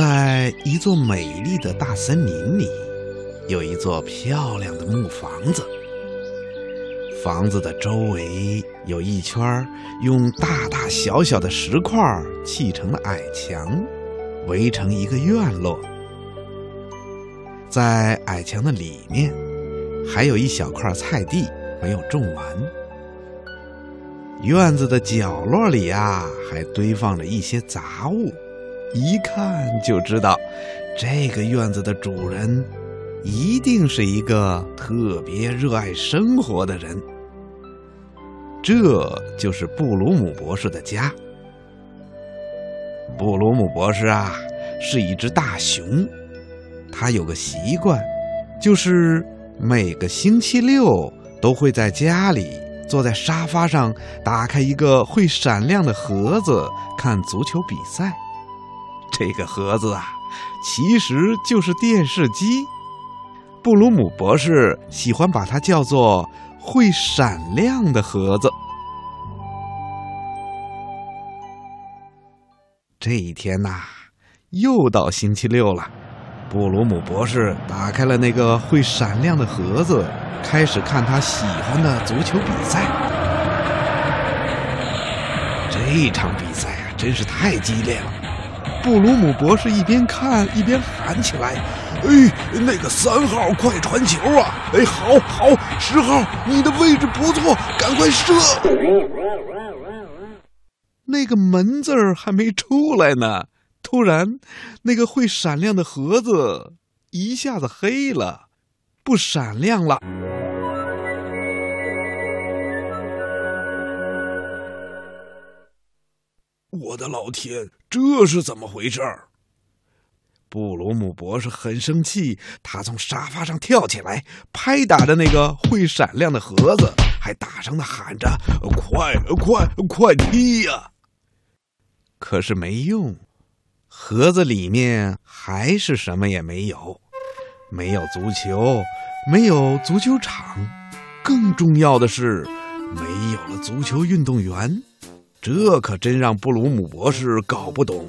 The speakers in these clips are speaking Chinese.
在一座美丽的大森林里，有一座漂亮的木房子。房子的周围有一圈用大大小小的石块砌成的矮墙，围成一个院落。在矮墙的里面，还有一小块菜地没有种完。院子的角落里呀，还堆放着一些杂物，一看就知道，这个院子的主人一定是一个特别热爱生活的人。这就是布鲁姆博士的家。布鲁姆博士啊，是一只大熊，他有个习惯，就是每个星期六都会在家里。坐在沙发上，打开一个会闪亮的盒子，看足球比赛。这个盒子啊，其实就是电视机。布鲁姆博士喜欢把它叫做“会闪亮的盒子”。这一天呐，又到星期六了。布鲁姆博士打开了那个会闪亮的盒子。开始看他喜欢的足球比赛。这场比赛啊，真是太激烈了！布鲁姆博士一边看一边喊起来：“哎，那个三号，快传球啊！哎，好好，十号，你的位置不错，赶快射！”那个门字儿还没出来呢，突然，那个会闪亮的盒子一下子黑了。不闪亮了！我的老天，这是怎么回事儿？布鲁姆博士很生气，他从沙发上跳起来，拍打着那个会闪亮的盒子，还大声的喊着：“快快快踢呀！”可是没用，盒子里面还是什么也没有。没有足球，没有足球场，更重要的是，没有了足球运动员。这可真让布鲁姆博士搞不懂。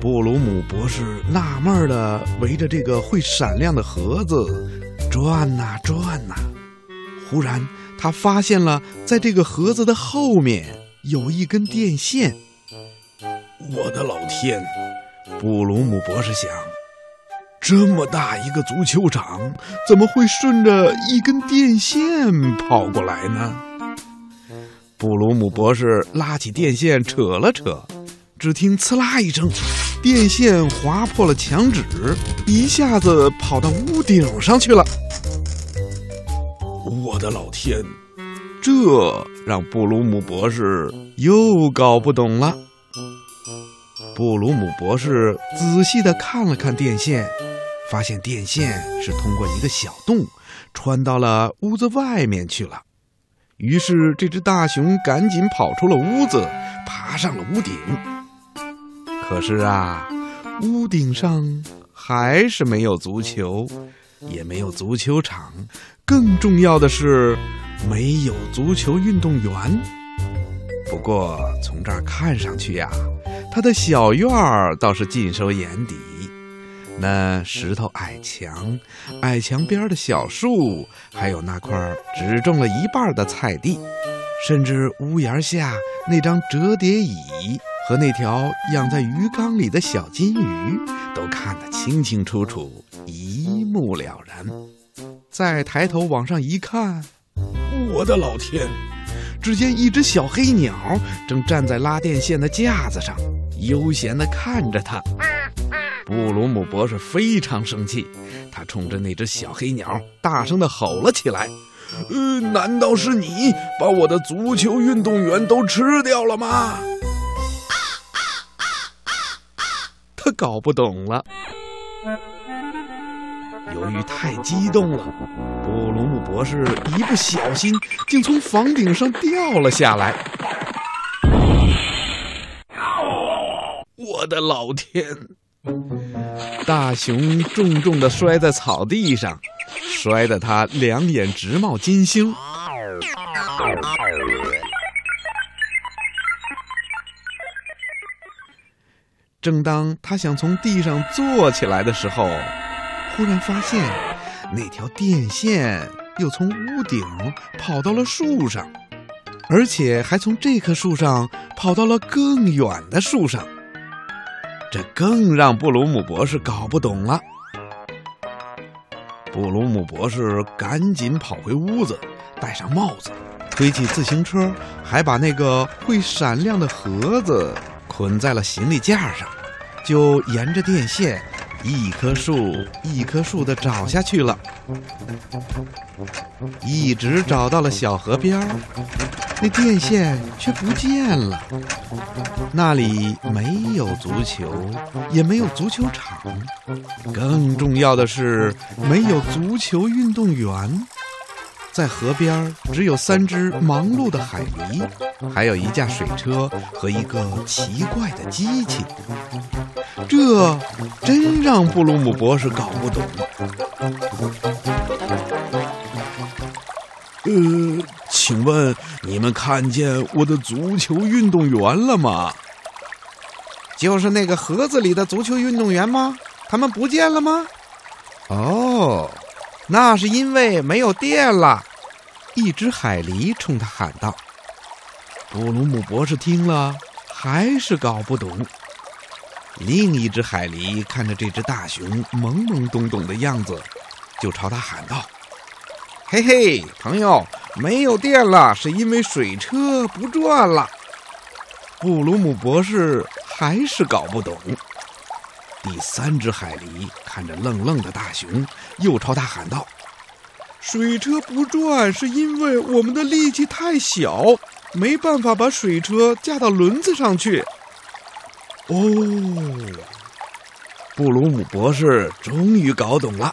布鲁姆博士纳闷的围着这个会闪亮的盒子转呐转呐，忽然他发现了，在这个盒子的后面有一根电线。我的老天！布鲁姆博士想：这么大一个足球场，怎么会顺着一根电线跑过来呢？布鲁姆博士拉起电线扯了扯，只听“呲啦”一声，电线划破了墙纸，一下子跑到屋顶上去了。我的老天！这让布鲁姆博士又搞不懂了。布鲁姆博士仔细地看了看电线，发现电线是通过一个小洞穿到了屋子外面去了。于是，这只大熊赶紧跑出了屋子，爬上了屋顶。可是啊，屋顶上还是没有足球，也没有足球场，更重要的是，没有足球运动员。不过，从这儿看上去呀。他的小院儿倒是尽收眼底，那石头矮墙、矮墙边的小树，还有那块只种了一半的菜地，甚至屋檐下那张折叠椅和那条养在鱼缸里的小金鱼，都看得清清楚楚，一目了然。再抬头往上一看，我的老天！只见一只小黑鸟正站在拉电线的架子上。悠闲地看着他，布鲁姆博士非常生气，他冲着那只小黑鸟大声地吼了起来：“呃，难道是你把我的足球运动员都吃掉了吗？”他搞不懂了。由于太激动了，布鲁姆博士一不小心竟从房顶上掉了下来。我的老天！大熊重重的摔在草地上，摔得他两眼直冒金星。正当他想从地上坐起来的时候，忽然发现那条电线又从屋顶跑到了树上，而且还从这棵树上跑到了更远的树上。这更让布鲁姆博士搞不懂了。布鲁姆博士赶紧跑回屋子，戴上帽子，推起自行车，还把那个会闪亮的盒子捆在了行李架上，就沿着电线一棵树一棵树的找下去了，一直找到了小河边儿，那电线却不见了。那里没有足球，也没有足球场，更重要的是没有足球运动员。在河边只有三只忙碌的海狸，还有一架水车和一个奇怪的机器。这真让布鲁姆博士搞不懂。呃，请问你们看见我的足球运动员了吗？就是那个盒子里的足球运动员吗？他们不见了吗？哦，那是因为没有电了。一只海狸冲他喊道。布鲁姆博士听了还是搞不懂。另一只海狸看着这只大熊懵懵懂懂的样子，就朝他喊道。嘿嘿，朋友，没有电了，是因为水车不转了。布鲁姆博士还是搞不懂。第三只海狸看着愣愣的大熊，又朝他喊道：“水车不转是因为我们的力气太小，没办法把水车架到轮子上去。”哦，布鲁姆博士终于搞懂了。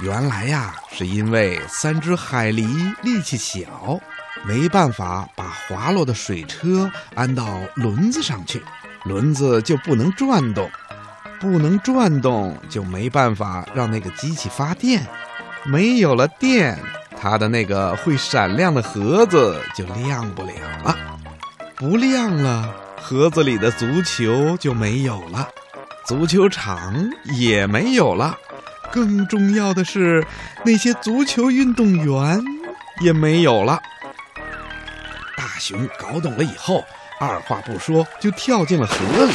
原来呀，是因为三只海狸力气小，没办法把滑落的水车安到轮子上去，轮子就不能转动，不能转动就没办法让那个机器发电，没有了电，它的那个会闪亮的盒子就亮不了了，不亮了，盒子里的足球就没有了，足球场也没有了。更重要的是，那些足球运动员也没有了。大熊搞懂了以后，二话不说就跳进了河里，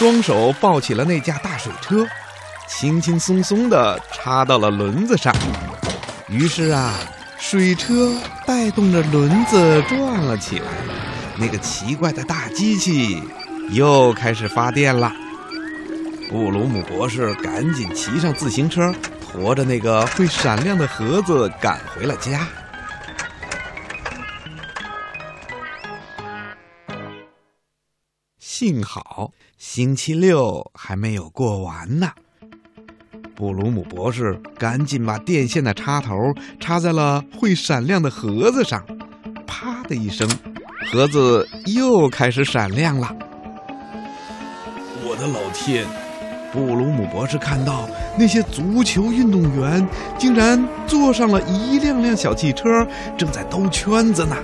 双手抱起了那架大水车，轻轻松松地插到了轮子上。于是啊，水车带动着轮子转了起来，那个奇怪的大机器又开始发电了。布鲁姆博士赶紧骑上自行车，驮着那个会闪亮的盒子赶回了家。幸好星期六还没有过完呢。布鲁姆博士赶紧把电线的插头插在了会闪亮的盒子上，啪的一声，盒子又开始闪亮了。我的老天！布鲁姆博士看到那些足球运动员竟然坐上了一辆辆小汽车，正在兜圈子呢。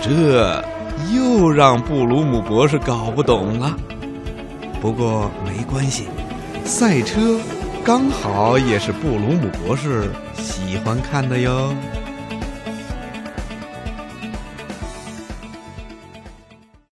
这又让布鲁姆博士搞不懂了。不过没关系，赛车刚好也是布鲁姆博士喜欢看的哟。